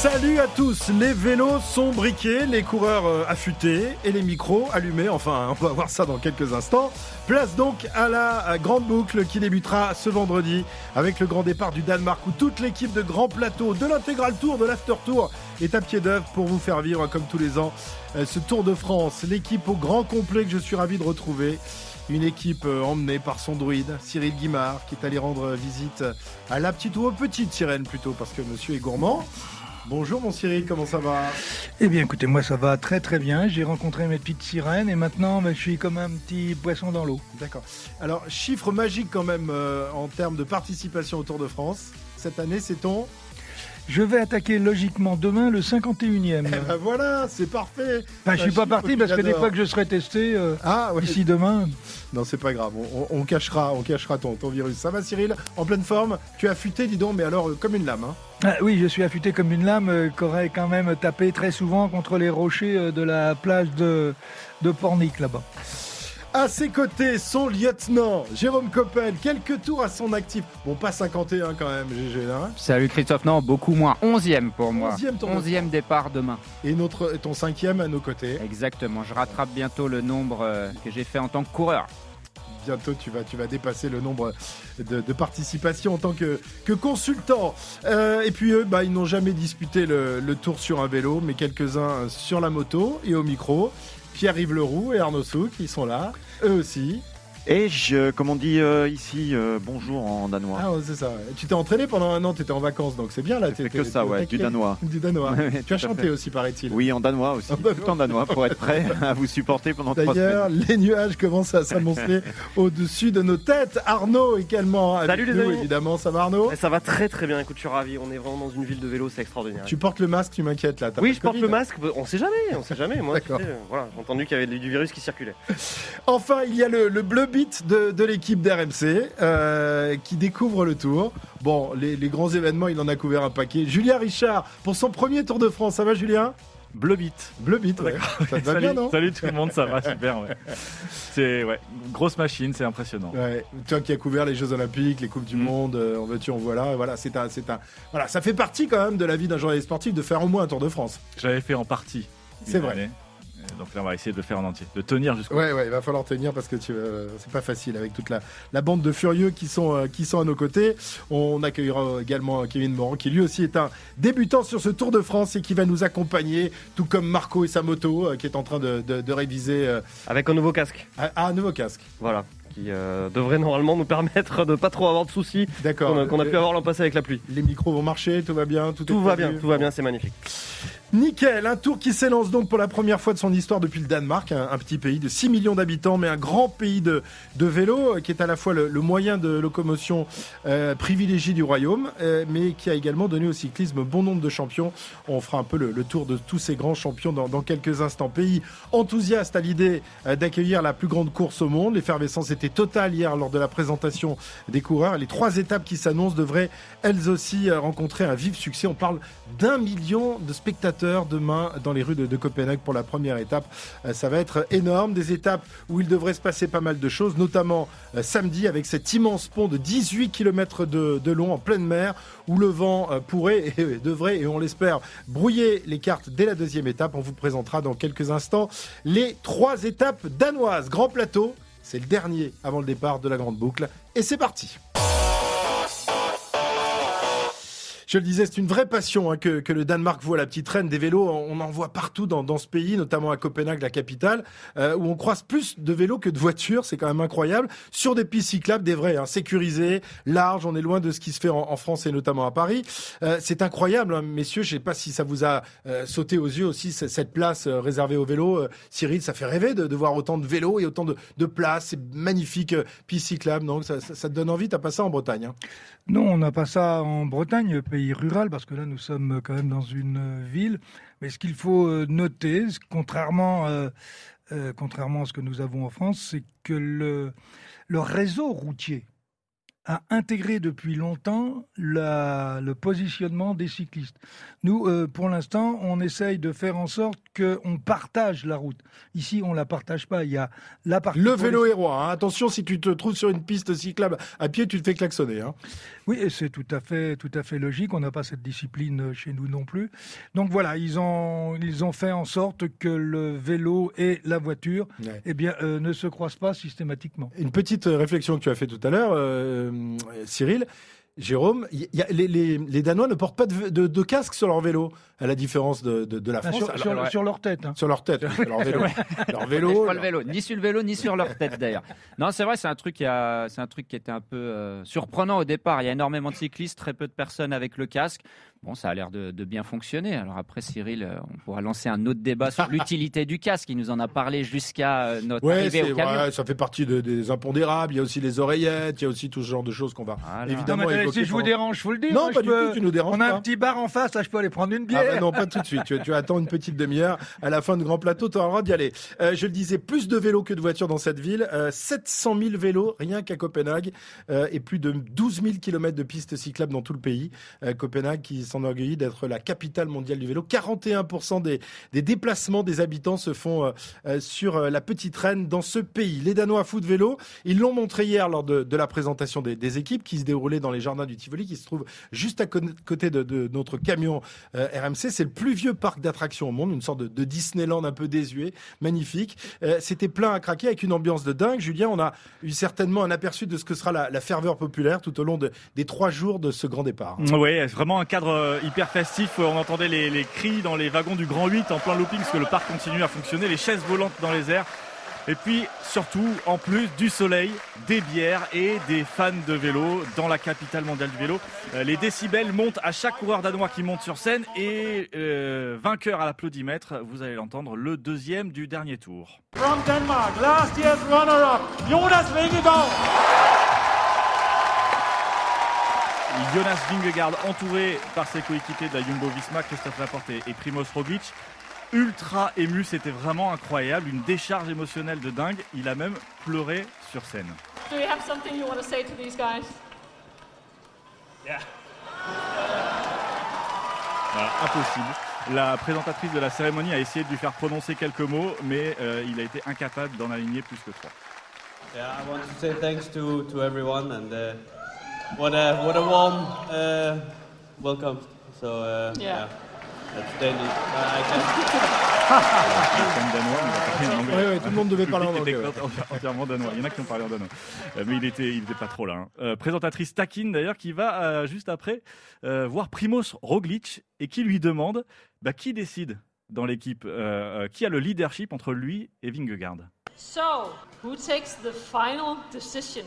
Salut à tous, les vélos sont briqués, les coureurs euh, affûtés et les micros allumés, enfin on va voir ça dans quelques instants. Place donc à la grande boucle qui débutera ce vendredi avec le grand départ du Danemark où toute l'équipe de Grand Plateau, de l'intégral tour, de l'after tour est à pied d'œuvre pour vous faire vivre comme tous les ans euh, ce Tour de France. L'équipe au grand complet que je suis ravi de retrouver. Une équipe euh, emmenée par son druide, Cyril Guimard, qui est allé rendre visite à la petite ou aux petites sirènes plutôt, parce que monsieur est gourmand. Bonjour mon Cyril, comment ça va? Eh bien écoutez, moi ça va très très bien. J'ai rencontré mes petites sirènes et maintenant ben, je suis comme un petit poisson dans l'eau. D'accord. Alors, chiffre magique quand même euh, en termes de participation au Tour de France. Cette année, c'est ton Je vais attaquer logiquement demain le 51e. Eh ben voilà, c'est parfait. Enfin, je suis pas parti parce que des fois que je serai testé euh, Ah ouais. d'ici demain. Non, c'est pas grave. On, cachera, on cachera ton, ton virus. Ça va, Cyril En pleine forme Tu as affûté, dis donc, mais alors euh, comme une lame. Hein. Ah, oui, je suis affûté comme une lame euh, qu'aurait quand même tapé très souvent contre les rochers euh, de la plage de, de Pornic là-bas. À ses côtés, son lieutenant, Jérôme Coppel. Quelques tours à son actif. Bon, pas 51 quand même, GG hein. Salut Christophe, non, beaucoup moins. 11e pour moi. 11e tour de 11e départ demain. Et notre, ton cinquième à nos côtés. Exactement, je rattrape bientôt le nombre euh, que j'ai fait en tant que coureur. bientôt tu vas, tu vas dépasser le nombre de, de participations en tant que, que consultant. Euh, et puis eux, bah, ils n'ont jamais disputé le, le tour sur un vélo, mais quelques-uns sur la moto et au micro. Pierre-Yves Leroux et Arnaud Souk, ils sont là, eux aussi. Et je, comme on dit euh, ici, euh, bonjour en danois. Ah ouais, c'est ça. Tu t'es entraîné pendant un an, tu étais en vacances, donc c'est bien là. T'es- que ça, ouais, du danois. Du danois. Ouais, tu as chanté fait. aussi, paraît-il. Oui, en danois aussi, En danois. tout en danois pour être prêt à vous supporter pendant trois D'ailleurs, semaines. les nuages commencent à s'amonceler au-dessus de nos têtes. Arnaud également. avec Salut les nous, amis. évidemment, ça va Arnaud? Eh, Ça va très très bien, écoute, je suis ravi. On est vraiment dans une ville de vélo, c'est extraordinaire. Tu portes le masque, tu m'inquiètes là. Oui, je porte Covid le masque, on sait jamais, on sait jamais. Moi, tu sais, euh, voilà, j'ai entendu qu'il y avait du virus qui circulait. Enfin, il y a le, le bleu de, de l'équipe d'RMC euh, qui découvre le tour. Bon, les, les grands événements, il en a couvert un paquet. Julien Richard, pour son premier Tour de France, ça va Julien? Bleu beat. Bleu beat, ouais. ça te va salut, bien, non? salut tout le monde, ça va super. Ouais. C'est ouais, grosse machine, c'est impressionnant. Ouais, toi qui as couvert les Jeux Olympiques, les Coupes du Mm. Monde, euh, en veux-tu, en voilà, voilà, c'est un, c'est un, voilà, ça fait partie quand même de la vie d'un journaliste sportif de faire au moins un Tour de France. J'avais fait en partie. C'est vrai. année. Donc là, on va essayer de le faire en entier, de tenir jusqu'au. Ouais, ouais, il va falloir tenir parce que tu, euh, c'est pas facile avec toute la, la bande de furieux qui sont, euh, qui sont à nos côtés. On accueillera également Kevin Morand qui lui aussi est un débutant sur ce Tour de France et qui va nous accompagner, tout comme Marco et sa moto euh, qui est en train de, de- de réviser euh, Avec un nouveau casque, ah, un nouveau casque. voilà, qui euh, devrait normalement nous permettre de pas trop avoir de soucis D'accord. qu'on a, qu'on a pu avoir l'an passé avec la pluie. Les micros vont marcher, tout va bien, tout, est Tout va prévu. bien, tout va bien, c'est magnifique. Nickel, un tour qui s'élance donc pour la première fois de son histoire depuis le Danemark, un, petit pays de 6 millions d'habitants, mais un grand pays de, vélo, euh, qui est à la fois le, moyen de locomotion euh, privilégié du royaume, euh, mais qui a également donné au cyclisme bon nombre de champions. On fera un peu le, tour de tous ces grands champions dans, dans quelques instants. Pays enthousiaste à l'idée d'accueillir la plus grande course au monde. L'effervescence était totale hier lors de la présentation des coureurs. Les trois étapes qui s'annoncent devraient elles aussi rencontrer un vif succès. On parle d'un million de spectateurs demain dans les rues de, Copenhague pour la première étape. Euh, ça va être énorme. Des étapes où il devrait se passer pas mal de choses, notamment euh, samedi avec cet immense pont de 18 km de, de long en pleine mer où le vent euh, pourrait et devrait, et on l'espère, brouiller les cartes dès la deuxième étape. On vous présentera dans quelques instants les trois étapes danoises. Grand plateau, c'est le dernier avant le départ de la grande boucle. Et c'est parti. Je le disais, c'est une vraie passion hein, que, que le Danemark voit la petite reine des vélos. On en voit partout dans, dans ce pays, notamment à Copenhague, la capitale, euh, où on croise plus de vélos que de voitures. C'est quand même incroyable. Sur des pistes cyclables, des vrais, hein, sécurisées, larges. On est loin de ce qui se fait en, en France et notamment à Paris. Euh, c'est incroyable, hein, messieurs. Je sais pas si ça vous a euh, sauté aux yeux aussi cette place euh, réservée aux vélos. Euh, Cyril, ça fait rêver de, de voir autant de vélos et autant de, de places. C'est magnifique pistes cyclables. Donc ça, ça, te donne envie? T'as pas ça en Bretagne hein? Non, on n'a pas ça en Bretagne, rural, parce que là, nous sommes quand même dans une euh, ville. Mais ce qu'il faut euh, noter, contrairement, euh, contrairement à ce que nous avons en France, c'est que le réseau routier a intégré depuis longtemps la, le positionnement des cyclistes. Nous, euh, pour l'instant, on essaye de faire en sorte qu'on partage la route. Ici, on la partage pas. Il y a la partie Le vélo les- est roi. hein. Attention, si tu te trouves sur une piste cyclable à pied, tu te fais klaxonner. hein. Oui, et c'est tout à fait, tout à fait logique. On n'a pas cette discipline chez nous non plus. Donc voilà, ils ont, ils ont fait en sorte que le vélo et la voiture, Ouais. eh bien, euh, ne se croisent pas systématiquement. Une petite euh, réflexion que tu as fait tout à l'heure, euh, Cyril. Jérôme, les, Danois ne portent pas de, de- de casque sur leur vélo, à la différence de, de- de la Enfin, France. sur, Alors, sur- sur leur tête. hein. sur leur tête, leur vélo. leur Pas vélo. le vélo, ni sur le vélo, ni sur leur tête d'ailleurs. Non, c'est vrai, c'est un truc qui a, c'est un truc qui était un peu euh, surprenant au départ. Il y a énormément de cyclistes, très peu de personnes avec le casque. Bon, ça a l'air de, de bien fonctionner. Alors après, Cyril, euh, on pourra lancer un autre débat sur l'utilité du casque. Il nous en a parlé jusqu'à euh, notre Ouais, arrivée c'est- au camion. ouais, ça fait partie de- des impondérables. Il y a aussi les oreillettes, il y a aussi tout ce genre de choses qu'on va Voilà. Non, évidemment mais, évoquer si je vous dérange, je vous le dis. Non, moi, pas du peux- tout, tu nous déranges On a pas. un petit bar en face, là, je peux aller prendre une Ah bah non, pas tout de suite. Tu, attends une petite demi-heure. À la fin de Grand Plateau, tu auras le droit d'y aller. Euh, je le disais, plus de vélos que de voitures dans cette ville. Euh, 700 000 vélos rien qu'à Copenhague euh, et plus de 12 000 kilomètres de pistes cyclables dans tout le pays. Euh, Copenhague qui s'enorgueillit d'être la capitale mondiale du vélo. 41% des, déplacements des habitants se font euh, euh, sur euh, la petite reine dans ce pays. Les Danois foutent vélo. Ils l'ont montré hier lors de, la présentation des, équipes qui se déroulait dans les jardins du Tivoli, qui se trouve juste à côté de, notre camion euh, C'est le plus vieux parc d'attractions au monde, une sorte de, Disneyland un peu désuet, magnifique. Euh, C'était plein à craquer avec une ambiance de dingue. Julien, on a eu certainement un aperçu de ce que sera la, ferveur populaire tout au long de- des trois jours de ce grand départ. Oui, vraiment un cadre euh, hyper festif. On entendait les, les cris dans les wagons du Grand 8 en plein looping parce que le parc continue à fonctionner, les chaises volantes dans les airs. Et puis surtout, en plus du soleil, des bières et des fans de vélo dans la capitale mondiale du vélo. Euh, les décibels montent à chaque coureur danois qui monte sur scène et euh, vainqueur à l'applaudimètre, vous allez l'entendre, le deuxième du dernier tour. From Denmark, last year's runner-up, Jonas Vingegaard. Jonas Vingegaard entouré par ses coéquipiers de la Jumbo Visma, Christophe Laporte et et Primoz Roglic. Ultra ému, c'était vraiment incroyable, une décharge émotionnelle de dingue. Il a même pleuré sur scène. Do you have something you want to say to these guys? Voilà, impossible. La présentatrice de la cérémonie a essayé de lui faire prononcer quelques mots, mais euh, il a été incapable d'en aligner plus que trois. Yeah, I want to say thanks to, to everyone and uh, what a what a warm uh, welcome. So uh, Yeah. yeah. Danois, tout le monde devait parler en anglais, entièrement danois. Il y en a qui ont parlé en danois. Euh, mais il était, il était pas trop là. hein. Euh, présentatrice taquine d'ailleurs qui va euh, juste après euh, voir Primoz Roglic et qui lui demande bah, qui décide dans l'équipe, euh, qui a le leadership entre lui et Vingegaard? So, who takes the final decision?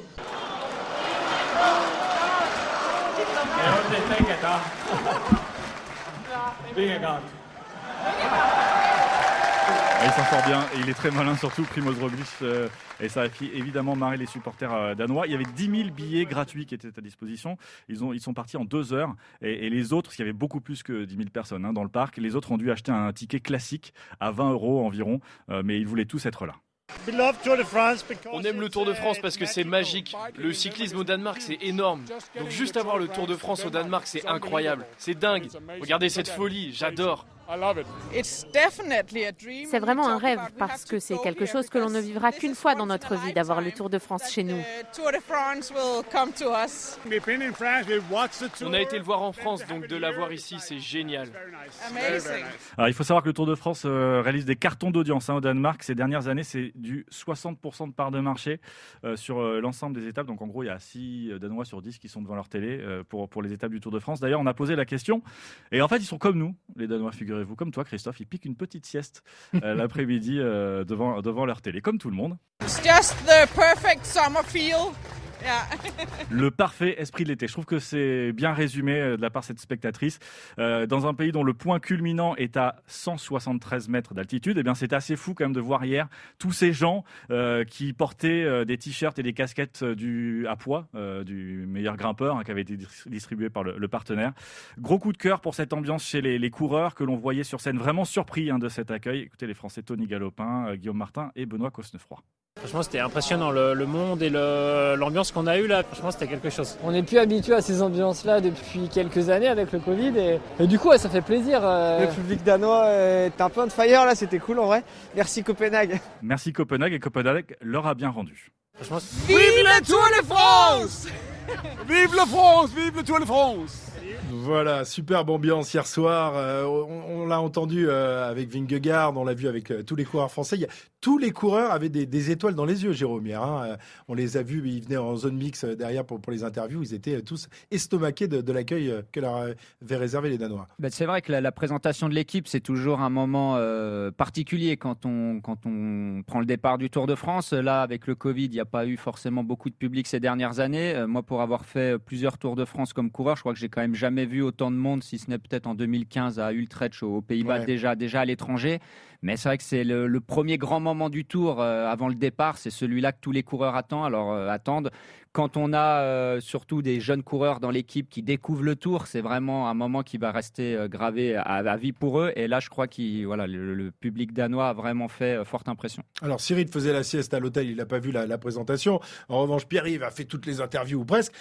Ah, il s'en sort bien il est très malin surtout Primoz Roglic euh, et ça a fait évidemment marrer les supporters euh, danois. Il y avait 10 000 billets gratuits qui étaient à disposition. Ils, ont, ils sont partis en deux heures et, et les autres, parce qu'il y avait beaucoup plus que 10 000 personnes hein, dans le parc, les autres ont dû acheter un ticket classique à 20 euros environ, euh, mais ils voulaient tous être là. On aime le Tour de France parce que c'est magique. Le cyclisme au Danemark, c'est énorme. Donc juste avoir le Tour de France au Danemark, c'est incroyable. C'est dingue. Regardez cette folie, j'adore. C'est vraiment un rêve parce que c'est quelque chose que l'on ne vivra qu'une fois dans notre vie d'avoir le Tour de France chez nous. On a été le voir en France, donc de l'avoir ici, c'est génial. Alors, il faut savoir que le Tour de France euh, réalise des cartons d'audience hein, au Danemark. Ces dernières années, c'est du 60% de part de marché euh, sur euh, l'ensemble des étapes. Donc, en gros, il y a 6 Danois sur 10 qui sont devant leur télé euh, pour, pour les étapes du Tour de France. D'ailleurs, on a posé la question. Et en fait, ils sont comme nous, les Danois, figurez-vous, comme toi, Christophe. Ils piquent une petite sieste euh, l'après-midi euh, devant, devant leur télé, comme tout le monde. Le parfait esprit de l'été. Je trouve que c'est bien résumé euh, de la part de cette spectatrice. Euh, dans un pays dont le point culminant est à 173 mètres d'altitude, eh bien c'est assez fou quand même de voir hier tous ces gens euh, qui portaient des t-shirts et des casquettes du à poids du meilleur grimpeur hein, qui avait été dis- distribué par le, partenaire. Gros coup de cœur pour cette ambiance chez les, coureurs que l'on voyait sur scène, vraiment surpris hein, de cet accueil. Écoutez les Français Tony Galopin, Guillaume Martin et Benoît Cosnefroy. Franchement, c'était impressionnant. Le, le monde et l'ambiance qu'on a eue là, franchement, c'était quelque chose. On n'est plus habitué à ces ambiances-là depuis quelques années avec le Covid et, et du coup ouais, ça fait plaisir. euh. Le public danois est un peu on fire là, c'était cool en vrai. Merci Copenhague. Merci Copenhague et Copenhague leur a bien rendu. Franchement, Vive le Tour de France Vive la France Vive le Tour de France Voilà, superbe ambiance hier soir. Euh, on l'a entendu euh, avec Vingegaard, on l'a vu avec euh, tous les coureurs français. Tous les coureurs avaient des, étoiles dans les yeux, Jérôme. hein. Euh, on les a vus, ils venaient en zone mix derrière pour, les interviews. Ils étaient tous estomaqués de, l'accueil que leur avaient réservé les Danois. Ben, c'est vrai que la, présentation de l'équipe, c'est toujours un moment particulier quand on, prend le départ du Tour de France. Là, avec le Covid, il n'y a pas eu forcément beaucoup de public ces dernières années. Moi, pour avoir fait plusieurs Tours de France comme coureur, je crois que j'ai quand même jamais vu autant de monde, si ce n'est peut-être en 2015 à Utrecht aux Pays-Bas, Ouais. déjà, déjà à l'étranger. Mais c'est vrai que c'est le, premier grand moment du Tour euh, avant le départ. C'est celui-là que tous les coureurs attendent. Alors, euh, attendent. Quand on a euh, surtout des jeunes coureurs dans l'équipe qui découvrent le Tour, c'est vraiment un moment qui va rester gravé à, vie pour eux. Et là, je crois que voilà, le, public danois a vraiment fait forte impression. Alors Cyril faisait la sieste à l'hôtel, il n'a pas vu la, présentation. En revanche, Pierre-Yves a fait toutes les interviews ou presque.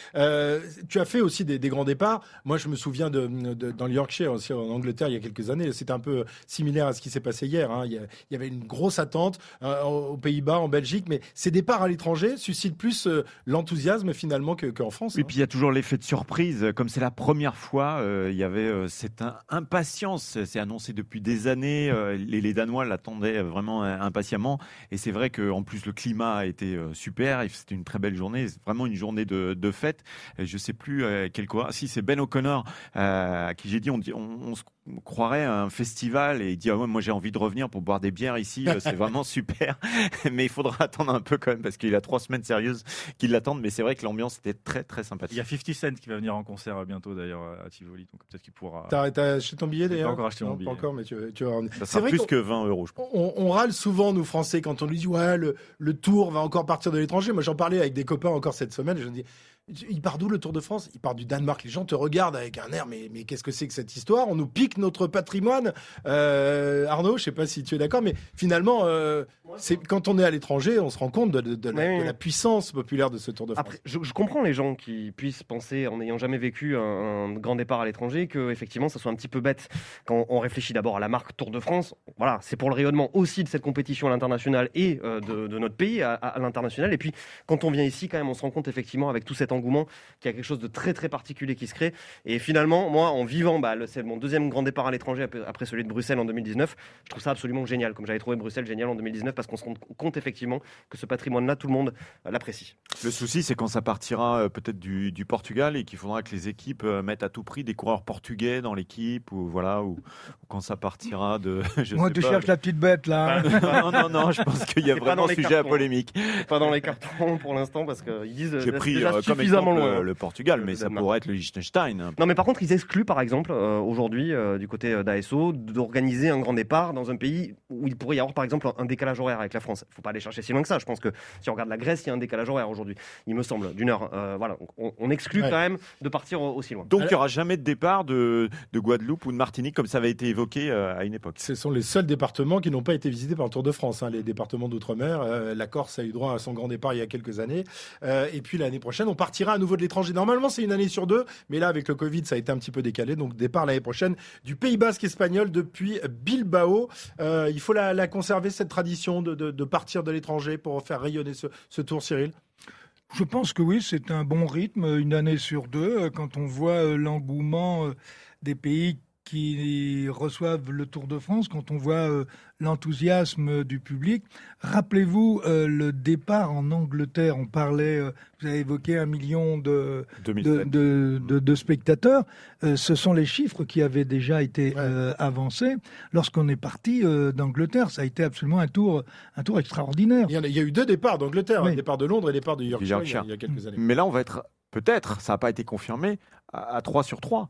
Tu as fait aussi des, grands départs. Moi, je me souviens de, dans le Yorkshire, en Angleterre, il y a quelques années. C'était un peu similaire à ce qui s'est passé hier. Hein. Il, y a- il y avait une grosse attente euh, aux Pays-Bas, en Belgique, mais ces départs à l'étranger suscitent plus euh, l'enthousiasme finalement que- qu'en France. Et hein. puis il y a toujours l'effet de surprise, comme c'est la première fois, euh, il y avait euh, cette impatience, c'est annoncé depuis des années, les, les Danois l'attendaient vraiment impatiemment, et c'est vrai qu'en plus le climat a été super, c'était une très belle journée, vraiment une journée de, de fête, je sais plus quel coureur, si c'est Ben O'Connor, à qui j'ai dit, on, dit on, on se croirait à un festival, et il dit, ah ouais, moi j'ai envie de revenir pour boire des bières ici, euh, c'est vraiment super, mais il faudra attendre un peu quand même, parce qu'il a trois semaines sérieuses qui l'attendent, mais c'est vrai que l'ambiance était très très sympathique. Il y a 50 Cent qui va venir en concert euh, bientôt d'ailleurs à Tivoli, donc peut-être qu'il pourra. T'as acheté ton billet d'ailleurs encore acheté mon Non, billet. Pas encore, mais tu, tu vas. Ça C'est sera plus que 20 euros, je pense. On, on râle souvent, nous Français, quand on nous dit ouais, le, le Tour va encore partir de l'étranger. Moi, j'en parlais avec des copains encore cette semaine. Je me dis, il part d'où le Tour de France? Il part du Danemark. Les gens te regardent avec un air, mais, mais qu'est-ce que c'est que cette histoire? On nous pique notre patrimoine. Euh, Arnaud, je sais pas si tu es d'accord, mais finalement, euh, c'est quand on est à l'étranger, on se rend compte de, de- de la, de puissance populaire de ce Tour de France. Après, je, je comprends les gens qui puissent penser, en n'ayant jamais vécu un, un grand départ à l'étranger, que effectivement, ça soit un petit peu bête quand on réfléchit d'abord à la marque Tour de France. Voilà, c'est pour le rayonnement aussi de cette compétition à l'international et euh, de, de notre pays à, à l'international. Et puis, quand on vient ici, quand même, on se rend compte effectivement avec tout cet engouement qu'il y a quelque chose de très très particulier qui se crée. Et finalement, moi, en vivant, bah, c'est mon deuxième grand départ à l'étranger après- après celui de Bruxelles en 2019, je trouve ça absolument génial. Comme j'avais trouvé Bruxelles génial en 2019 parce qu'on se rend compte effectivement que ce patrimoine-là, tout le monde euh, l'apprécie. Le souci, c'est quand ça partira euh, peut-être du, du Portugal et qu'il faudra que les équipes euh, mettent à tout prix des coureurs portugais dans l'équipe ou voilà ou, ou quand ça partira de. je Moi, sais tu pas, cherches la petite bête là. non, non, non, je pense qu'il y a vraiment sujet à polémique. Pas dans les cartons pour l'instant parce qu'ils disent. J'ai pris déjà euh, comme suffisamment exemple loin. euh, le Portugal, mais le ça Danemark. pourrait être le Liechtenstein. Non, mais par contre, ils excluent, par exemple, euh, aujourd'hui, euh, du côté euh, d'ASO, d'organiser un grand départ dans un pays où il pourrait y avoir, par exemple, un décalage horaire avec la France. Il faut pas aller chercher si loin que ça. Je pense que si on regarde la Grèce, il y a un décalage horaire aujourd'hui, il me semble, d'une heure. Euh, voilà, on, on exclut Ouais. quand même de partir euh, aussi loin. Donc il n'y aura jamais de départ de, de Guadeloupe ou de Martinique comme ça avait été évoqué euh, à une époque. Ce sont les seuls départements qui n'ont pas été visités par le Tour de France, hein, les départements d'outre-mer. Euh, la Corse a eu droit à son grand départ il y a quelques années. Euh, et puis l'année prochaine, on partira à nouveau de l'étranger. Normalement, c'est une année sur deux, mais là, avec le Covid, ça a été un petit peu décalé. Donc départ l'année prochaine du Pays Basque espagnol depuis Bilbao. Euh, il faut la, conserver, cette tradition de, partir de l'étranger pour faire rayonner ce, ce Tour, Cyril? Je pense que oui, c'est un bon rythme, une année sur deux, quand on voit euh, l'engouement euh, des pays qui reçoivent le Tour de France, quand on voit euh, l'enthousiasme du public. Rappelez-vous euh, le départ en Angleterre, on parlait, euh, vous avez évoqué un million de, de, 2007. de- de- de spectateurs. Euh, ce sont les chiffres qui avaient déjà été euh, avancés. Lorsqu'on est parti euh, d'Angleterre, ça a été absolument un tour, un tour extraordinaire. il y, a, il y a eu deux départs d'Angleterre, Oui. un départ de Londres et un départ de Yorkshire, il y a- il y a quelques années. Mais là, on va être peut-être, ça n'a pas été confirmé, à, à 3 sur 3.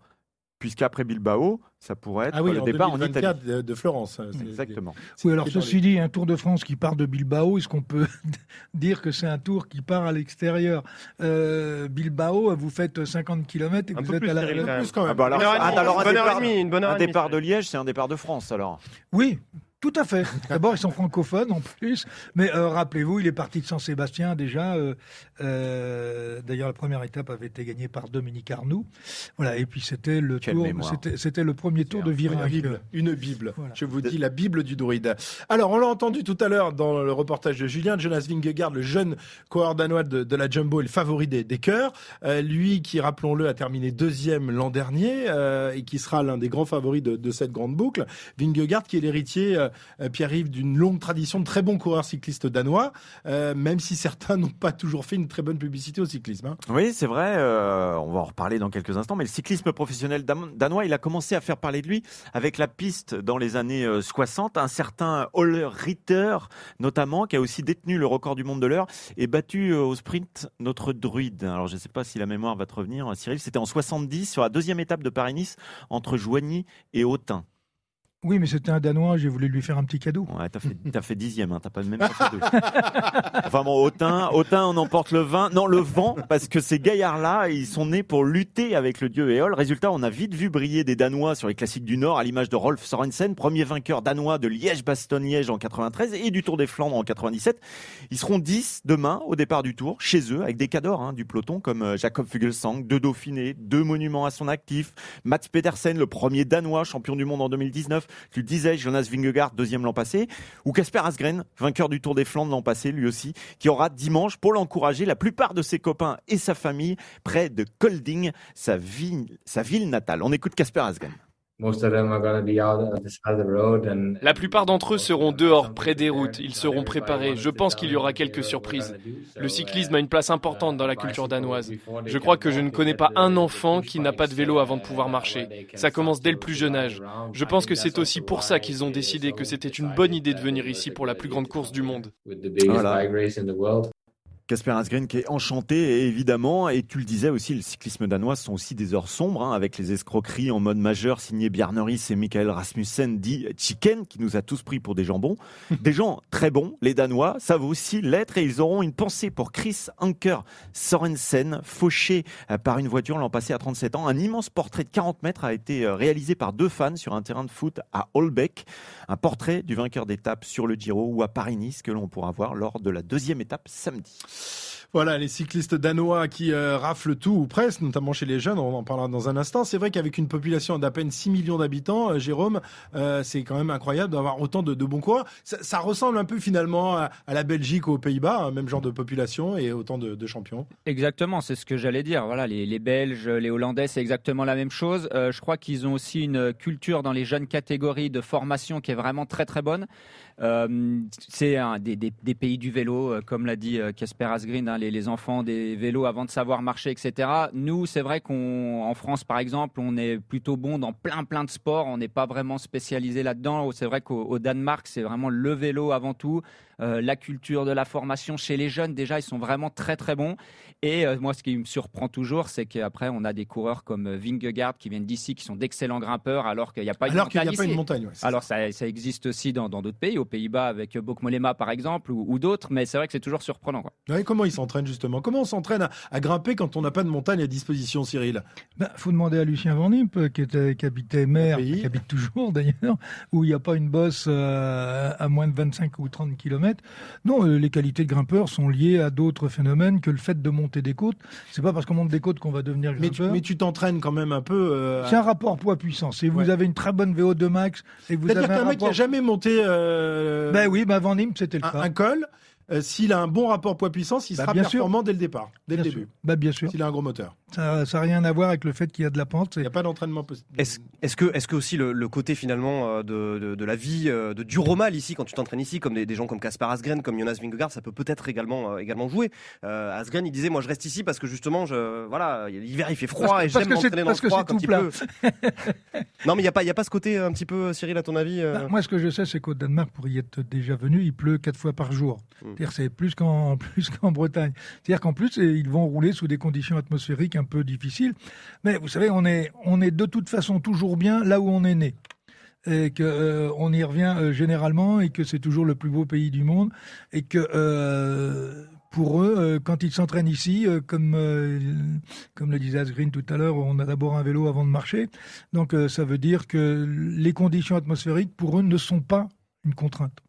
Puisqu'après Bilbao, ça pourrait être Ah oui, le en départ en 2024 Italie. de, de Florence. hein, Exactement. Oui, alors ceci dit, un Tour de France qui part de Bilbao, est-ce qu'on peut dire que c'est un tour qui part à l'extérieur? Euh, Bilbao, vous faites 50 km et Un vous peu êtes plus, à la Cyril, quand même. Plus quand même. Ah bah alors, Une heure et ah, demie, alors un une bonne heure et départ, demie, une bonne heure un et demie, départ de. Liège, c'est un départ de France alors. Oui, Tout à fait. D'abord, ils sont francophones en plus. Mais euh, rappelez-vous, il est parti de Saint-Sébastien déjà. Euh, euh, D'ailleurs, la première étape avait été gagnée par Dominique Arnoux. Voilà. Et puis c'était le Quelle tour. mémoire. C'était c'était le premier tour de Une Viriac. Bible, une Bible. Je vous dis la Bible du druide. Alors, on l'a entendu tout à l'heure dans le reportage de Julien, Jonas Vingegaard, le jeune coureur danois de, de la Jumbo et le favori des, des cœurs. Euh, lui qui, rappelons-le, a terminé deuxième l'an dernier euh, et qui sera l'un des grands favoris de, de cette grande boucle. Vingegaard qui est l'héritier, Pierre-Yves, d'une longue tradition de très bons coureurs cyclistes danois, euh, même si certains n'ont pas toujours fait une très bonne publicité au cyclisme. hein. Oui, c'est vrai. euh, on va en reparler dans quelques instants. Mais le cyclisme professionnel danois, il a commencé à faire parler de lui avec la piste dans les années euh, 60. Un certain Ole Ritter, notamment, qui a aussi détenu le record du monde de l'heure et battu euh, au sprint notre druide. Alors, je ne sais pas si la mémoire va te revenir, Cyril. C'était en 70 sur la deuxième étape de Paris-Nice entre Joigny et Autun. Oui, mais c'était un Danois. J'ai voulu lui faire un petit cadeau. Ouais, t'as fait, t'as fait dixième, hein, t'as pas même pas fait deux. Enfin bon, Autun, Autun, on emporte le vin, non le vent, parce que ces gaillards-là, ils sont nés pour lutter avec le dieu Éole. Résultat, on a vite vu briller des Danois sur les classiques du Nord, à l'image de Rolf Sorensen, premier vainqueur danois de Liège-Bastogne-Liège en 93 et du Tour des Flandres en 97. Ils seront 10 demain au départ du Tour, chez eux, avec des cadors hein, du peloton comme euh, Jacob Fuglsang, deux Dauphinés, deux monuments à son actif, Mats Pedersen, le premier Danois champion du monde en 2019, tu le disais, Jonas Vingegaard, deuxième l'an passé, ou Casper Asgren, vainqueur du Tour des Flandres l'an passé, lui aussi, qui aura dimanche, pour l'encourager, la plupart de ses copains et sa famille près de Kolding, sa ville, sa ville natale. On écoute Casper Asgren. La plupart d'entre eux seront dehors, près des routes. Ils seront préparés. Je pense qu'il y aura quelques surprises. Le cyclisme a une place importante dans la culture danoise. Je crois que je ne connais pas un enfant qui n'a pas de vélo avant de pouvoir marcher. Ça commence dès le plus jeune âge. Je pense que c'est aussi pour ça qu'ils ont décidé que c'était une bonne idée de venir ici pour la plus grande course du monde. Voilà. Casper Asgreen qui est enchanté évidemment. Et tu le disais aussi le cyclisme danois sont aussi des heures sombres hein, avec les escroqueries en mode majeur signé Bjarneris et Michael Rasmussen dit Chicken qui nous a tous pris pour des jambons. Des gens très bons les danois savent aussi l'être et ils auront une pensée pour Chris Anker Sorensen fauché euh, par une voiture l'an passé à 37 ans. Un immense portrait de 40 mètres a été euh, réalisé par deux fans sur un terrain de foot à Holbeck un portrait du vainqueur d'étape sur le Giro ou à Paris-Nice que l'on pourra voir lors de la deuxième étape samedi Voilà, les cyclistes danois qui euh, raflent tout ou presque, notamment chez les jeunes, on en parlera dans un instant. C'est vrai qu'avec une population d'à peine 6 millions d'habitants, euh, Jérôme, euh, c'est quand même incroyable d'avoir autant de, bons coureurs. Ça, ressemble un peu finalement à, la Belgique ou aux Pays-Bas, hein, même genre de population et autant de, champions. Exactement, c'est ce que j'allais dire. Voilà, les, les Belges, les Hollandais, c'est exactement la même chose. Euh, je crois qu'ils ont aussi une culture dans les jeunes catégories de formation qui est vraiment très très bonne. Euh, c'est un des, pays du vélo, euh, comme l'a dit euh, Casper Asgreen, hein, les, les enfants des vélos avant de savoir marcher, etc. Nous, c'est vrai qu'en France, par exemple, on est plutôt bon dans plein plein de sports. On n'est pas vraiment spécialisé là-dedans. C'est vrai qu'au au Danemark, c'est vraiment le vélo avant tout. Euh, la culture de la formation chez les jeunes, déjà, ils sont vraiment très très bons. Et euh, moi, ce qui me surprend toujours, c'est qu'après, on a des coureurs comme euh, Vingegaard qui viennent d'ici, qui sont d'excellents grimpeurs, alors qu'il n'y a pas une Alors qu'il n'y a montagne pas une montagne. ouais, Alors ça, ça existe aussi dans d'autres pays, aux Pays-Bas avec Bokmolema par exemple, ou, ou d'autres, mais c'est vrai que c'est toujours surprenant. Quoi. Ouais, comment ils s'entraînent justement? Comment on s'entraîne à, à grimper quand on n'a pas de montagne à disposition, Cyril? Ben, faut demander à Lucien Van Impe, qui, était, qui habitait Mer, qui habite toujours d'ailleurs, où il n'y a pas une bosse euh, à moins de 25 ou 30 km. Non, euh, les qualités de grimpeur sont liées à d'autres phénomènes que le fait de monter des côtes. C'est pas parce qu'on monte des côtes qu'on va devenir grimpeur. mais tu t'entraînes quand même un peu. euh, C'est un rapport poids-puissance. Si vous avez une très bonne VO2 max et vous C'est-à-dire avez un qu'un mec qui n'a jamais monté euh, Ben oui, ben Van Impe, c'était le un, cas. un col, euh, s'il a un bon rapport poids-puissance, il Bah, sera bien sûr. performant dès le départ, dès Bien le sûr. début. Bah, bien sûr. S'il a un gros moteur. Ça n'a rien à voir avec le fait qu'il y a de la pente. Il n'y a pas d'entraînement possible. Est-ce que, est que aussi le, le côté finalement euh, de, de, de la vie euh, de Duromal ici, quand tu t'entraînes ici, comme des, des gens comme Kaspar Asgren, comme Jonas Vingegaard, ça peut peut-être également, euh, également jouer. Euh, Asgren, il disait, moi je reste ici parce que justement, je, voilà, l'hiver il fait froid Parce et j'aime m'entraîner dans le parce froid quand il pleut. non, mais il n'y a, pas- il y a pas ce côté un petit peu, Cyril, à ton avis euh, Bah, moi, ce que je sais, c'est qu'au Danemark, pour y être déjà venu, il pleut quatre fois par jour. C'est-à-dire, c'est plus qu'en Bretagne. C'est-à-dire qu'en plus, ils vont rouler sous des conditions atmosphériques un peu difficiles. Mais vous savez, on est, on est de toute façon toujours bien là où on est né. Et que euh, on y revient euh, généralement et que c'est toujours le plus beau pays du monde et que euh, pour eux, euh, quand ils s'entraînent ici, comme comme le disait Asgreen tout à l'heure, on a d'abord un vélo avant de marcher. Donc ça veut dire que les conditions atmosphériques pour eux ne sont pas une contrainte.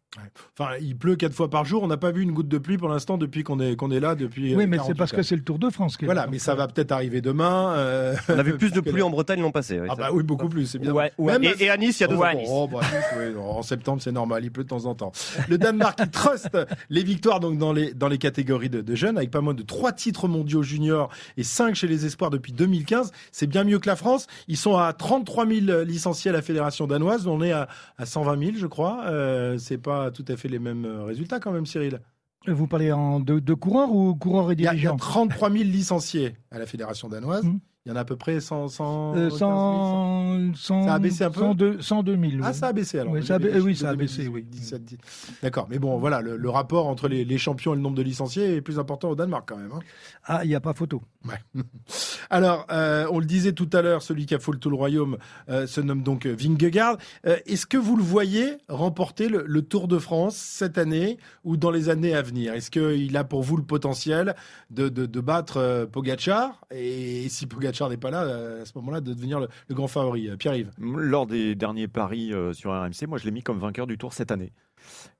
Enfin, il pleut quatre fois par jour. On n'a pas vu une goutte de pluie pour l'instant depuis qu'on est qu'on est là depuis. Oui, euh, mais c'est 48 parce que c'est le Tour de France. qui est Voilà, là. mais ça va peut-être arriver demain. euh, On a vu plus de pluie en Bretagne l'an passé. oui, Ah bah oui, beaucoup plus, c'est bien. Ouais, ouais. Même Et- et à Nice, il y a deux Oh, ans. À Nice. oh, bah, Nice, oui, en septembre, c'est normal, il pleut de temps en temps. Le Danemark qui trust les victoires donc dans les dans les catégories de, de jeunes, avec pas moins de trois titres mondiaux juniors et cinq chez les espoirs depuis 2015. C'est bien mieux que la France. Ils sont à 33 000 licenciés à la fédération danoise. On est à, à 120 000, je crois. Euh, c'est pas tout à fait les mêmes euh, résultats quand même, Cyril. Vous parlez en de, de coureurs ou coureurs et Il y, a, il y a dirigeants? 33 000 licenciés à la fédération danoise. Il y en a à peu près 100, 100 Euh, 15 000, 100, 100, Ça a baissé un peu 102, 102 000. Ah, oui. ça a baissé alors. Oui, ça a, ba- oui, chiffres ça a baissé, 2018, oui. 17, 10. D'accord, mais bon, voilà, le, le rapport entre les, les champions et le nombre de licenciés est plus important au Danemark quand même. hein. Ah, il n'y a pas photo. Ouais. Alors, euh, on le disait tout à l'heure, celui qui a foule tout le royaume euh, se nomme donc euh, Vingegaard. Est-ce que vous le voyez remporter le, le Tour de France cette année ou dans les années à venir? Est-ce qu'il a pour vous le potentiel de, de, de battre Pogacar? Et, si Pogacar n'est pas là, euh, à ce moment-là, de devenir le, grand favori euh, Pierre-Yves Lors des derniers paris euh, sur RMC, moi je l'ai mis comme vainqueur du Tour cette année.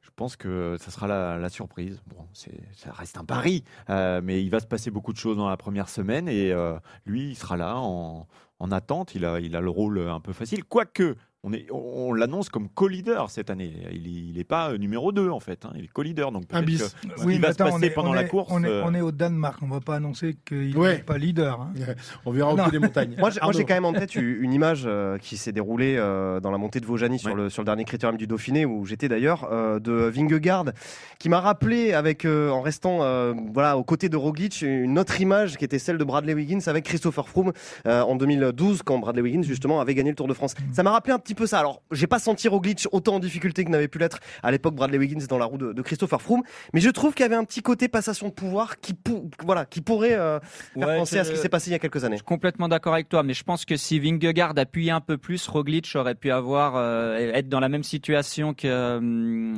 Je pense que ça sera la, la surprise. Bon, ça reste un pari, mais il va se passer beaucoup de choses dans la première semaine et lui, il sera là en, en attente. Il a, il a le rôle un peu facile. Quoique, on, est, on, on l'annonce comme co-leader cette année. Il n'est pas euh, numéro 2 en fait. hein. Il est co-leader. Donc Un peut-être bis. que ce Oui, qui va attends, se on passer est- pendant la course. On est, euh, on est au Danemark, on ne va pas annoncer qu'il n'est Ouais. pas leader. hein. On verra au Non. bout des montagnes. Moi, j'ai- quand même en tête une image euh, qui s'est déroulée euh, dans la montée de Vaujany sur, le, sur le dernier critérium du Dauphiné, où j'étais d'ailleurs, euh, de Vingegaard, qui m'a rappelé, avec, euh, en restant euh, voilà, aux côtés de Roglic, une autre image qui était celle de Bradley Wiggins avec Christopher Froome euh, en 2012, quand Bradley Wiggins, justement, avait gagné le Tour de France. Ça m'a rappelé un petit peu ça. Alors, j'ai pas senti Roglic autant en difficulté que n'avait pu l'être à l'époque Bradley Wiggins dans la roue de, de Christopher Froome, mais je trouve qu'il y avait un petit côté passation de pouvoir qui, pou- voilà, qui pourrait euh, faire Ouais, penser à ce qui s'est passé il y a quelques années. Je suis complètement d'accord avec toi, mais je pense que si Vingegaard appuyait un peu plus, Roglic aurait pu avoir euh, être dans la même situation que euh,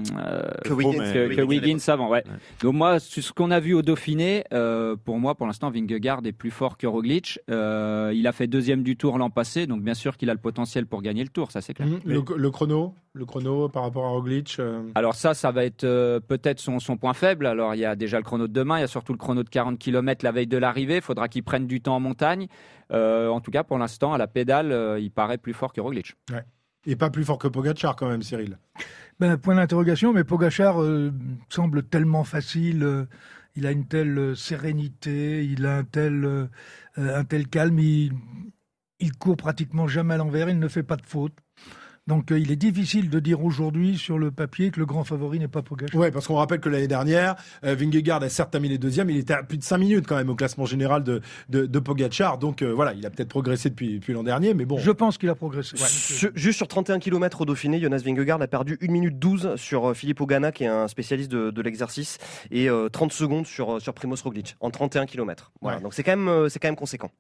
Que Wiggins. que, que Wiggins, Wiggins avant. Ouais. Donc moi, ce qu'on a vu au Dauphiné, euh, pour moi, pour l'instant, Vingegaard est plus fort que Roglic. Euh, il a fait deuxième du Tour l'an passé, donc bien sûr qu'il a le potentiel pour gagner le Tour, ça c'est clair. Mhm. le, le chrono, le chrono par rapport à Roglic. euh, Alors ça, ça va être euh, peut-être son, son point faible. Alors il y a déjà le chrono de demain, il y a surtout le chrono de 40 km la veille de l'arrivée. Il faudra qu'il prenne du temps en montagne. Euh, en tout cas, pour l'instant, à la pédale, euh, il paraît plus fort que Roglic. ouais. Et pas plus fort que Pogacar quand même, Cyril. Ben, point d'interrogation, mais Pogachar euh, semble tellement facile. euh, il a une telle sérénité, il a un tel, euh, un tel calme. Il, il court pratiquement jamais à l'envers, il ne fait pas de faute. Donc euh, il est difficile de dire aujourd'hui sur le papier que le grand favori n'est pas Pogacar. Ouais, parce qu'on rappelle que l'année dernière, euh, Vingegaard a certes terminé deuxième, il était à plus de 5 minutes quand même au classement général de, de, de Pogacar. Donc euh, voilà, il a peut-être progressé depuis, depuis l'an dernier, mais bon. Je pense qu'il a progressé. Sur- juste sur 31 km au Dauphiné, Jonas Vingegaard a perdu 1 minute 12 sur Philippe Ogana, qui est un spécialiste de, de l'exercice, et euh, 30 secondes sur, sur Primoz Roglic, en 31 km. Voilà, Ouais. donc c'est quand, même, c'est quand même conséquent.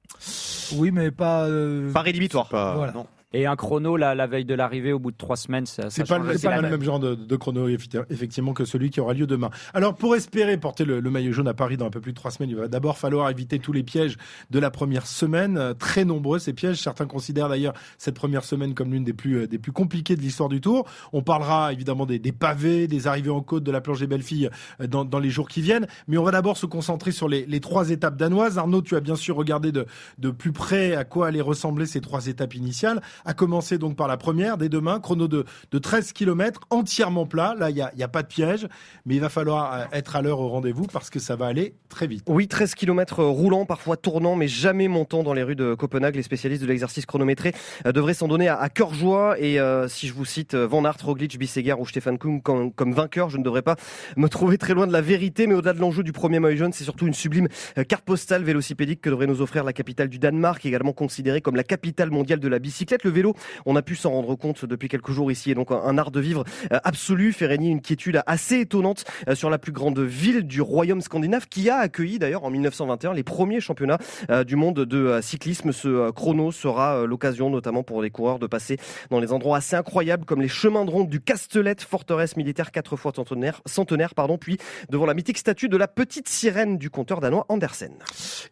Oui, mais pas. euh, Pas rédhibitoire. Voilà. Et un chrono la, la veille de l'arrivée, au bout de trois semaines, ça, ça C'est pas, le- aussi c'est pas le même genre de, de chrono effectivement que celui qui aura lieu demain. Alors pour espérer porter le, le maillot jaune à Paris dans un peu plus de trois semaines, il va d'abord falloir éviter tous les pièges de la première semaine. Euh, Très nombreux ces pièges. Certains considèrent d'ailleurs cette première semaine comme l'une des plus euh, des plus compliquées de l'histoire du Tour. On parlera évidemment des, des pavés, des arrivées en côte, de la planche des belles filles euh, dans, dans les jours qui viennent. Mais on va d'abord se concentrer sur les, les trois étapes danoises. Arnaud, tu as bien sûr regardé de, de plus près à quoi allaient ressembler ces trois étapes initiales. À commencer donc par la première dès demain, chrono de, de 13 km, entièrement plat. Là, il n'y a, pas de piège, mais il va falloir euh, être à l'heure au rendez-vous parce que ça va aller très vite. Oui, 13 km roulants, parfois tournants, mais jamais montant dans les rues de Copenhague. Les spécialistes de l'exercice chronométré euh, devraient s'en donner à, cœur joie. Et euh, si je vous cite Van Aert, Roglic, Bisseguer ou Stefan Kung comme, comme vainqueur, je ne devrais pas me trouver très loin de la vérité. Mais au-delà de l'enjeu du premier maillot jaune, c'est surtout une sublime carte postale vélocipédique que devrait nous offrir la capitale du Danemark, également considérée comme la capitale mondiale de la bicyclette. Le vélo, on a pu s'en rendre compte depuis quelques jours ici, est donc un, art de vivre euh, absolu, fait régner une quiétude assez étonnante euh, sur la plus grande ville du royaume scandinave, qui a accueilli d'ailleurs en 1921 les premiers championnats euh, du monde de cyclisme. Ce chrono sera l'occasion notamment pour les coureurs de passer dans les endroits assez incroyables comme les chemins de ronde du Castellet, forteresse militaire quatre fois centenaire, centenaire pardon, puis devant la mythique statue de la petite sirène du conteur danois Andersen.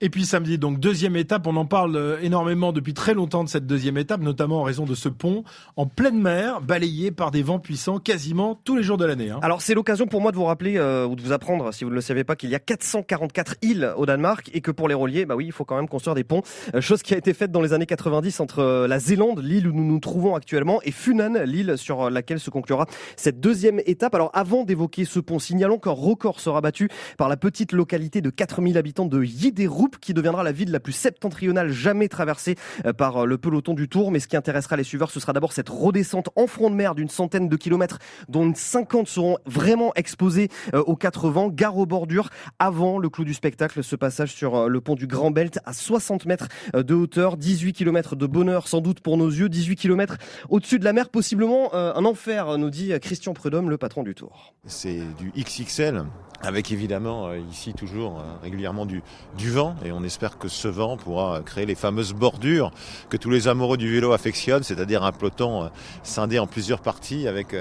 Et puis samedi, donc deuxième étape, on en parle énormément depuis très longtemps de cette deuxième étape, notamment en raison de ce pont en pleine mer, balayé par des vents puissants quasiment tous les jours de l'année. hein. Alors c'est l'occasion pour moi de vous rappeler euh, ou de vous apprendre, si vous ne le savez pas, qu'il y a 444 îles au Danemark et que pour les relier, bah oui, il faut quand même construire des ponts. Euh, chose qui a été faite dans les années 90 entre euh, la Zélande, l'île où nous nous trouvons actuellement, et Funan, l'île sur laquelle se conclura cette deuxième étape. Alors avant d'évoquer ce pont, signalons qu'un record sera battu par la petite localité de 4000 habitants de Yiderup, qui deviendra la ville la plus septentrionale jamais traversée par le peloton du Tour. Intéressera les suiveurs, ce sera d'abord cette redescente en front de mer d'une centaine de kilomètres, dont 50 seront vraiment exposés euh, aux quatre vents, gare aux bordures, avant le clou du spectacle, ce passage sur euh, le pont du Grand Belt à 60 mètres euh, de hauteur, 18 km de bonheur sans doute pour nos yeux, 18 km au-dessus de la mer, possiblement un enfer, nous dit Christian Prudhomme, le patron du Tour. C'est du XXL avec évidemment euh, ici toujours euh, régulièrement du, vent et on espère que ce vent pourra créer les fameuses bordures que tous les amoureux du vélo affectionnent, c'est-à-dire un peloton euh, scindé en plusieurs parties avec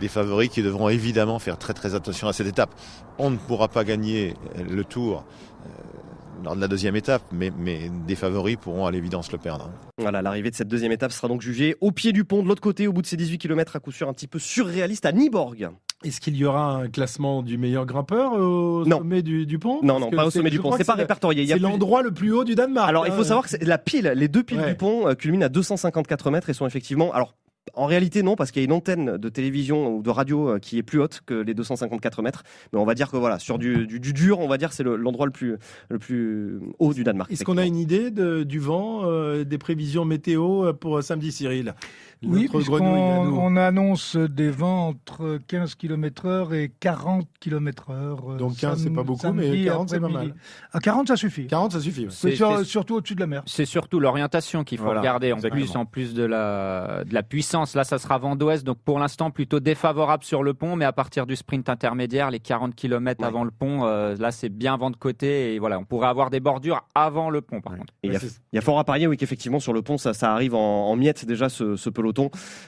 des favoris qui devront évidemment faire très très attention à cette étape. On ne pourra pas gagner le tour lors de la deuxième étape, mais, mais des favoris pourront à l'évidence le perdre. Voilà, l'arrivée de cette deuxième étape sera donc jugée au pied du pont, de l'autre côté, au bout de ces 18 km à coup sûr un petit peu surréaliste à Niborg. Est-ce qu'il y aura un classement du meilleur grimpeur au sommet du, du pont? Non, Parce non, pas au sommet du pont. C'est pas répertorié. C'est plus- l'endroit le plus haut du Danemark. Alors, il hein. faut savoir que la pile, les deux piles Ouais. du pont euh, culminent à 254 mètres et sont effectivement. Alors, en réalité, non, parce qu'il y a une antenne de télévision ou de radio euh, qui est plus haute que les 254 mètres. Mais on va dire que voilà, sur du, du, du dur, on va dire que c'est le- l'endroit le plus, le plus haut du Danemark. Est-ce qu'on a une idée de- du vent, euh, des prévisions météo pour samedi, Cyril? Oui, puisqu'on on annonce des vents entre 15 km heure et 40 km heure. euh, Donc 15, c'est pas beaucoup, mais 40, c'est pas mal. À 40, ça suffit. 40, ça suffit. C'est- sur- c'est- surtout au-dessus de la mer. C'est surtout l'orientation qu'il faut Voilà, regarder en exactement. plus, en plus de la, de la puissance. Là, ça sera vent d'ouest, donc pour l'instant plutôt défavorable sur le pont, mais à partir du sprint intermédiaire, les 40 km Ouais. avant le pont, euh, là c'est bien vent de côté et voilà, on pourrait avoir des bordures avant le pont par contre. Il y, a- il y a fort à parier, oui, qu'effectivement, sur le pont, ça, ça arrive en, en miettes déjà, ce, ce peloton.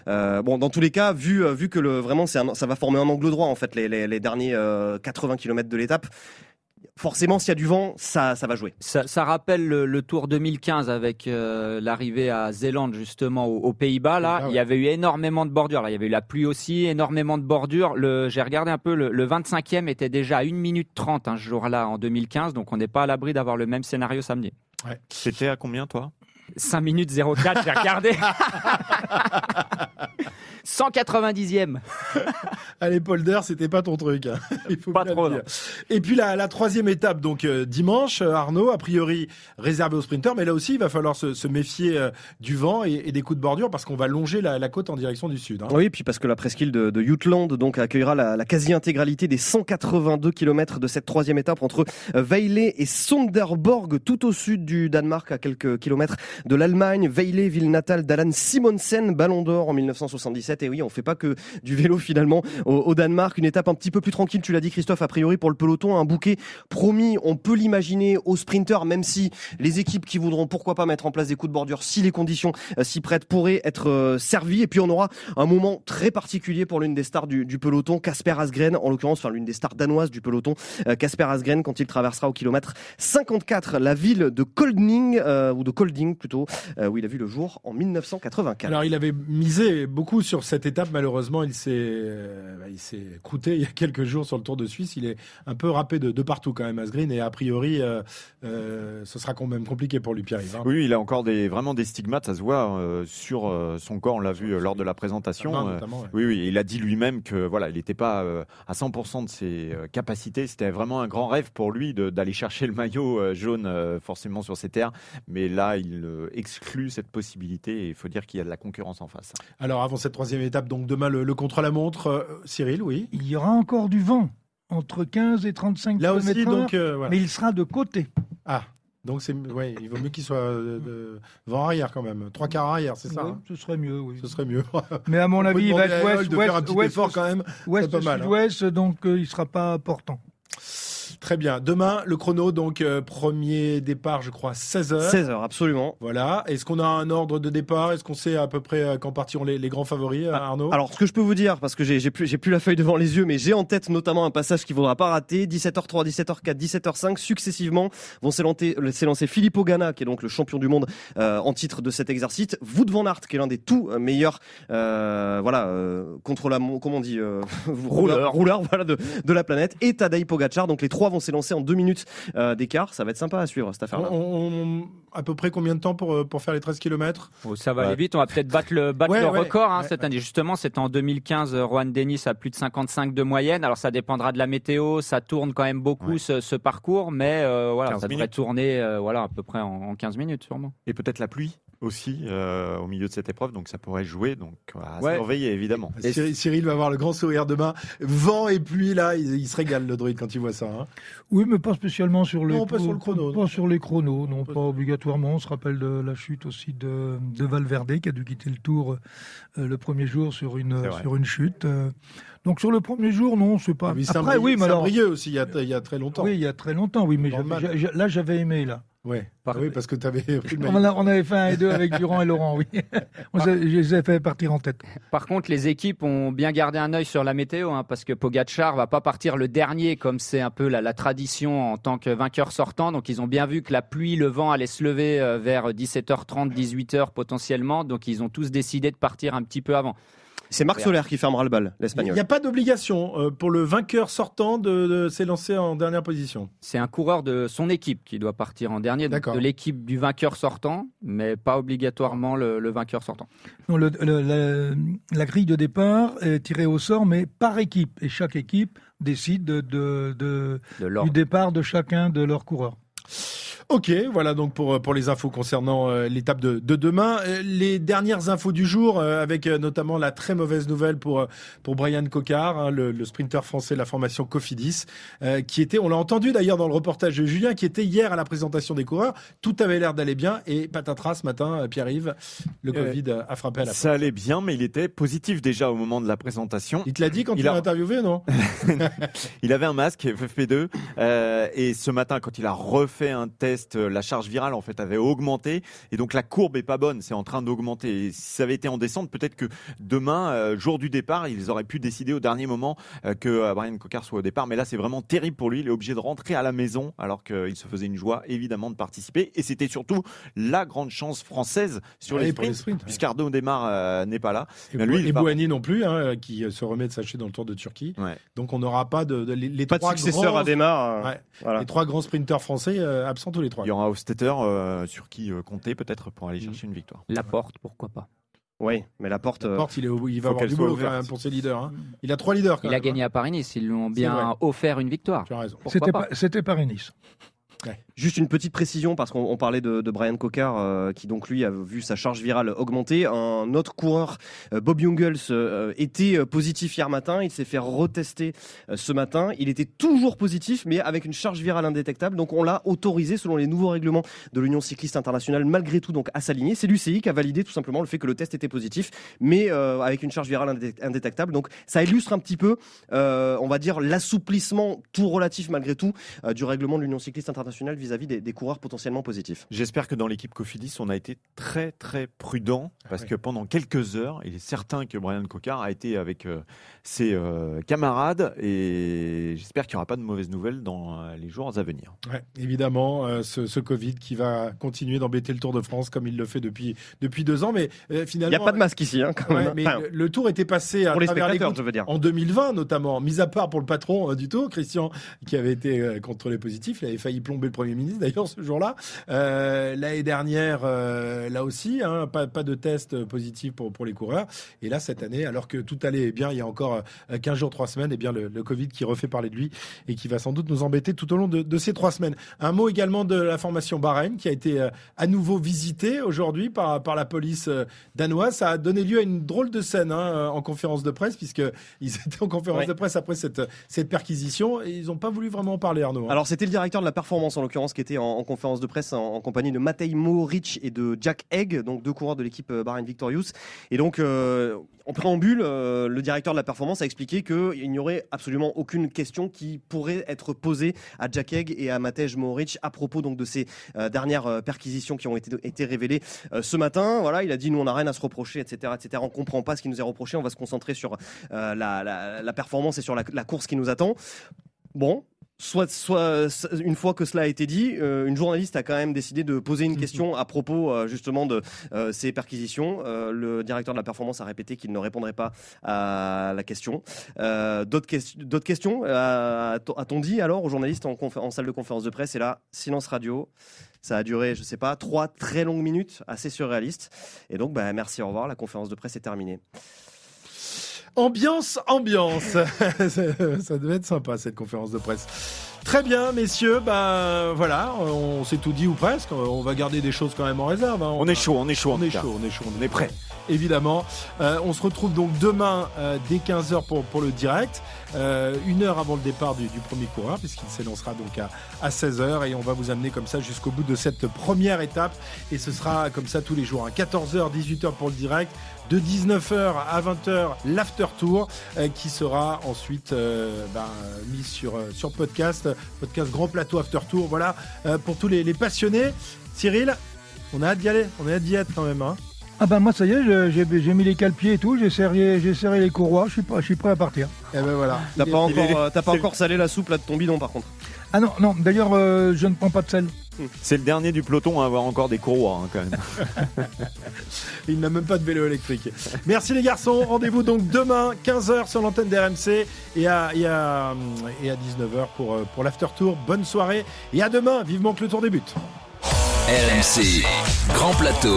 Euh, bon, dans tous les cas, vu, euh, vu que le, vraiment, un- ça va former un angle droit, en fait, les, les, les derniers euh, 80 km de l'étape, forcément, s'il y a du vent, ça, ça va jouer. Ça, ça rappelle le, le Tour 2015 avec euh, l'arrivée à Zélande justement aux, aux Pays-Bas. Là, Ah ouais. il y avait eu énormément de bordures. Là, il y avait eu la pluie aussi, énormément de bordures. Le, j'ai regardé un peu, le, le 25e était déjà à 1 minute 30 un jour-là en 2015, donc on n'est pas à l'abri d'avoir le même scénario samedi. C'était à combien toi? 5 minutes 04, j'ai regardé. 190e. Allez, polder, c'était pas ton truc. hein. Il faut Pas trop, dire. Et puis la, la troisième étape, donc euh, dimanche, euh, Arnaud, a priori réservée aux sprinteurs, mais là aussi, il va falloir se, se méfier euh, du vent et, et des coups de bordure parce qu'on va longer la, la côte en direction du sud. hein. Oui, puis parce que la presqu'île de, de Jutland donc accueillera la, la quasi-intégralité des 182 km de cette troisième étape entre Vejle et Sonderborg, tout au sud du Danemark, à quelques kilomètres de l'Allemagne. Vejle, ville natale d'Alan Simonsen, Ballon d'Or en 1977. Et oui, on fait pas que du vélo finalement au, Danemark. Une étape un petit peu plus tranquille, tu l'as dit Christophe, a priori pour le peloton, un bouquet promis. On peut l'imaginer aux sprinteurs, même si les équipes qui voudront pourquoi pas mettre en place des coups de bordure, si les conditions euh, s'y prêtent, pourraient être euh, servies. Et puis on aura un moment très particulier pour l'une des stars du, peloton, Casper Asgren, en l'occurrence, enfin l'une des stars danoises du peloton, euh, Casper Asgren, quand il traversera au kilomètre 54 la ville de Kolding, euh, ou de Kolding plutôt, euh, où il a vu le jour en 1984. Alors, il avait misé beaucoup sur cette étape. Malheureusement, il s'est, euh, bah, il s'est croûté il y a quelques jours sur le Tour de Suisse. Il est un peu râpé de, de partout quand même, Asgreen. Et a priori, euh, euh, ce sera quand même compliqué pour lui, Pierre-Yves. hein. Oui, il a encore des, vraiment des stigmates, ça se voit euh, sur son corps, on l'a vu lors de la présentation. Main, ouais. oui, oui, il a dit lui-même que voilà, il n'était pas à 100% de ses capacités. C'était vraiment un grand rêve pour lui de- d'aller chercher le maillot jaune forcément sur ses terres. Mais là, il exclut cette possibilité et il faut dire qu'il y a de la concurrence en face. Alors, avant cette troisième étape, donc demain, le, le contre-la-montre, euh, Cyril, oui. Il y aura encore du vent, entre 15 et 35 Là aussi, donc, euh, voilà. mais il sera de côté. Ah, donc c'est, ouais, il vaut mieux qu'il soit euh, de, vent arrière quand même. Trois quarts arrière, c'est ça Ouais, hein ce serait mieux, oui. Ce serait mieux. Mais à mon avis, il va être ouest, ouest, ouest, quand même. ouest, pas mal, hein. sud-ouest, donc euh, il sera pas important. Très bien. Demain, le chrono, donc euh, premier départ, je crois, 16h. 16h, absolument. Voilà. Est-ce qu'on a un ordre de départ? Est-ce qu'on sait à peu près euh, quand partiront les, les grands favoris, euh, Arnaud? Alors, ce que je peux vous dire, parce que j'ai j'ai plus, j'ai plus la feuille devant les yeux, mais j'ai en tête notamment un passage qu'il faudra pas rater. 17h3, 17h4, 17h5, successivement, vont s'élancer s'élancer Filippo Ganna, qui est donc le champion du monde euh, en titre de cet exercice. Wout van Aert, qui est l'un des tout euh, meilleurs, euh, voilà, euh, contre la, comment on dit, euh, rouleur, rouleur, voilà, de, de la planète. Et Tadej Pogacar. Donc les trois vont s'élancer en deux minutes euh, d'écart. Ça va être sympa à suivre cette affaire-là. On- on- à peu près combien de temps pour, euh, pour faire les 13 km Oh, ça va aller vite, on va peut-être battre le, battre Ouais, le ouais, record hein, ouais, cette année. Justement, c'était en 2015, euh, Juan Denis a plus de 55 de moyenne. Alors ça dépendra de la météo, ça tourne quand même beaucoup ce, ce parcours, mais euh, voilà, 15 ça devrait minutes. tourner euh, voilà, à peu près en, en 15 minutes sûrement. Et peut-être la pluie? Aussi euh, au milieu de cette épreuve, donc ça pourrait jouer. Donc à Ouais. surveiller évidemment. Cyril, Cyril va avoir le grand sourire demain. Vent et pluie, là, il, il se régale, le druide, quand il voit ça. hein. Oui, mais pas spécialement sur le. Non, pas sur le chrono, Pas sur les chronos, non, pas obligatoirement. On se rappelle de la chute aussi de, de Valverde qui a dû quitter le Tour euh, le premier jour sur une sur une chute. euh. donc sur le premier jour, non, c'est pas. Mais Après, oui, mais alors. Aussi, il y, a, il y a très longtemps. Oui, il y a très longtemps, oui, mais là j'avais aimé là. Ouais. Ah oui, parce que tu avais pris le On, a- on avait fait un et deux avec Durand et Laurent, oui. On s'est- je les ai fait partir en tête. Par contre, les équipes ont bien gardé un œil sur la météo, hein, parce que Pogacar va pas partir le dernier, comme c'est un peu la, la tradition en tant que vainqueur sortant. Donc, ils ont bien vu que la pluie, le vent allait se lever euh, vers 17h30, 18h potentiellement. Donc, ils ont tous décidé de partir un petit peu avant. C'est Marc Soler qui fermera le bal, Il l'espagnol. n'y a pas d'obligation euh, pour le vainqueur sortant de, de s'élancer en dernière position. C'est un coureur de son équipe qui doit partir en dernier, donc de l'équipe du vainqueur sortant, mais pas obligatoirement le, le vainqueur sortant. Non, le- le- la, la grille de départ est tirée au sort, mais par équipe. Et chaque équipe décide de, de- de- De l'ordre. du départ de chacun de leurs coureurs. Ok, voilà donc pour, pour les infos concernant euh, l'étape de, de demain. Euh, les dernières infos du jour, euh, avec euh, notamment la très mauvaise nouvelle pour, euh, pour Brian Cocard, hein, le, le sprinter français de la formation Cofidis, euh, qui était, on l'a entendu d'ailleurs dans le reportage de Julien, qui était hier à la présentation des coureurs. Tout avait l'air d'aller bien et patatras ce matin, euh, Pierre-Yves, le Euh, Covid euh, a frappé à la Ça allait bien, mais il était positif déjà au moment de la présentation. Il te l'a dit quand Il tu a- l'as interviewé, non Il avait un masque FFP2 euh, et ce matin, quand il a refait un test, euh, la charge virale en fait avait augmenté et donc la courbe est pas bonne, c'est en train d'augmenter. Et si ça avait été en descente, peut-être que demain, euh, jour du départ, ils auraient pu décider au dernier moment euh, que Brian Cocard soit au départ. Mais là, c'est vraiment terrible pour lui. Il est obligé de rentrer à la maison alors qu'il se faisait une joie évidemment de participer. Et c'était surtout la grande chance française sur Ouais, les sprints, sprints, puisqu'Arnaud démarre euh, n'est pas là. Et, Bou- lui, et Bouhanni non plus, hein, qui se remet de sa chute dans le Tour de Turquie. Donc on n'aura pas de, de- les, les Pas de trois successeur grands- à Ouais. voilà. Les trois grands sprinteurs français euh, absents tous les trois. Il y aura Hofstetter euh, sur qui euh, compter peut-être pour aller chercher une victoire. La porte, pourquoi pas Oui, mais la porte. euh, Porte, il, est au- il va avoir du boulot quand ouverte. même pour ses leaders. hein. Il a trois leaders. Quand Il a gagné hein. à Paris-Nice, ils lui ont bien offert une victoire. Tu as raison. C'était pas pas- C'était Paris-Nice. Juste une petite précision parce qu'on on parlait de, Brian Cocard euh, qui donc lui a vu sa charge virale augmenter. Un autre coureur, euh, Bob Jungels, euh, était positif hier matin. Il s'est fait retester ce matin. Il était toujours positif mais avec une charge virale indétectable. Donc on l'a autorisé selon les nouveaux règlements de l'Union cycliste internationale malgré tout donc à s'aligner. C'est l'UCI qui a validé tout simplement le fait que le test était positif mais avec une charge virale indé- indétectable. Donc ça illustre un petit peu, on va dire, l'assouplissement tout relatif malgré tout du règlement de l'Union cycliste internationale vis-à-vis des, des coureurs potentiellement positifs. J'espère que dans l'équipe Cofidis, on a été très très prudent parce que pendant quelques heures, il est certain que Brian Cocard a été avec euh, ses euh, camarades et j'espère qu'il n'y aura pas de mauvaises nouvelles dans euh, les jours à venir. Ouais, évidemment, euh, ce, ce Covid qui va continuer d'embêter le Tour de France comme il le fait depuis, depuis deux ans. Mais euh, finalement. Il n'y a pas de masque ici, hein, quand Ouais, même. mais Enfin, le, Tour était passé à Pour les travers spectateurs, gouttes je veux dire. en 2020 notamment, mis à part pour le patron euh, du Tour, Christian, qui avait été euh, contrôlé positif. Il avait failli le Premier ministre d'ailleurs ce jour-là. Euh, L'année dernière, euh, là aussi, hein, pas, pas de test positif pour, pour les coureurs. Et là, cette année, alors que tout allait bien, il y a encore euh, 15 jours, 3 semaines, et bien le, le Covid qui refait parler de lui et qui va sans doute nous embêter tout au long de, de ces trois semaines. Un mot également de la formation Bahreïn qui a été euh, à nouveau visitée aujourd'hui par, par la police euh, danoise. Ça a donné lieu à une drôle de scène hein, euh, en conférence de presse, puisqu'ils étaient en conférence Ouais. de presse après cette, cette perquisition et ils n'ont pas voulu vraiment en parler, Arnaud. hein. Alors c'était le directeur de la performance En l'occurrence qui était en, en conférence de presse en, compagnie de Matej Mohoric et de Jack Egg, donc deux coureurs de l'équipe euh, Bahrain Victorious. Et donc euh, en préambule, euh, le directeur de la performance a expliqué qu'il n'y aurait absolument aucune question qui pourrait être posée à Jack Egg et à Matej Mohoric à propos donc de ces dernières perquisitions qui ont été, révélées ce matin. Voilà, il a dit nous on n'a rien à se reprocher, etc., etc. On comprend pas ce qui nous est reproché. On va se concentrer sur la, performance et sur la course qui nous attend. Bon. Soit, soit, une fois que cela a été dit, euh, une journaliste a quand même décidé de poser une question à propos euh, justement de euh, ces perquisitions. Euh, le directeur de la performance a répété qu'il ne répondrait pas à la question. Euh, D'autres ques- d'autres questions euh, a-t-on dit alors aux journalistes en, salle de conférence de presse? Et là, silence radio. Ça a duré, je sais pas, trois très longues minutes, assez surréalistes. Et donc, bah, merci, au revoir. La conférence de presse est terminée. Ambiance, ambiance. ça devait être sympa cette conférence de presse. Très bien, messieurs. Ben voilà, on s'est tout dit ou presque. On va garder des choses quand même en réserve. hein. On est chaud, on est chaud. On est chaud, on est chaud, On est prêt. Évidemment. Euh, on se retrouve donc demain euh, dès 15h pour, pour le direct. Euh, une heure avant le départ du, du premier coureur, puisqu'il s'élancera donc à, à 16h. Et on va vous amener comme ça jusqu'au bout de cette première étape. Et ce sera comme ça tous les jours. hein. 14h, 18h pour le direct. De 19h à 20h, l'after tour euh, qui sera ensuite euh, ben, mis sur, euh, sur podcast. Podcast Grand Plateau After Tour. Voilà pour tous les, les passionnés. Cyril, on a hâte d'y aller. On a hâte d'y être quand même. Hein. Ah ben moi ça y est, j'ai mis les cale-pieds et tout, j'ai serré, j'ai serré les courroies, je suis, je suis prêt à partir. Et ben voilà. T'as pas encore, euh, t'as pas encore salé la soupe là de ton bidon par contre. Ah non, non, d'ailleurs euh, je ne prends pas de sel. C'est le dernier du peloton à avoir encore des courroies hein, quand même. Il n'a même pas de vélo électrique. Merci les garçons. Rendez-vous donc demain, 15h sur l'antenne d'RMC et à, et à, et à 19h pour, euh, pour l'after tour. Bonne soirée et à demain. Vivement que le tour débute. RMC, Grand Plateau.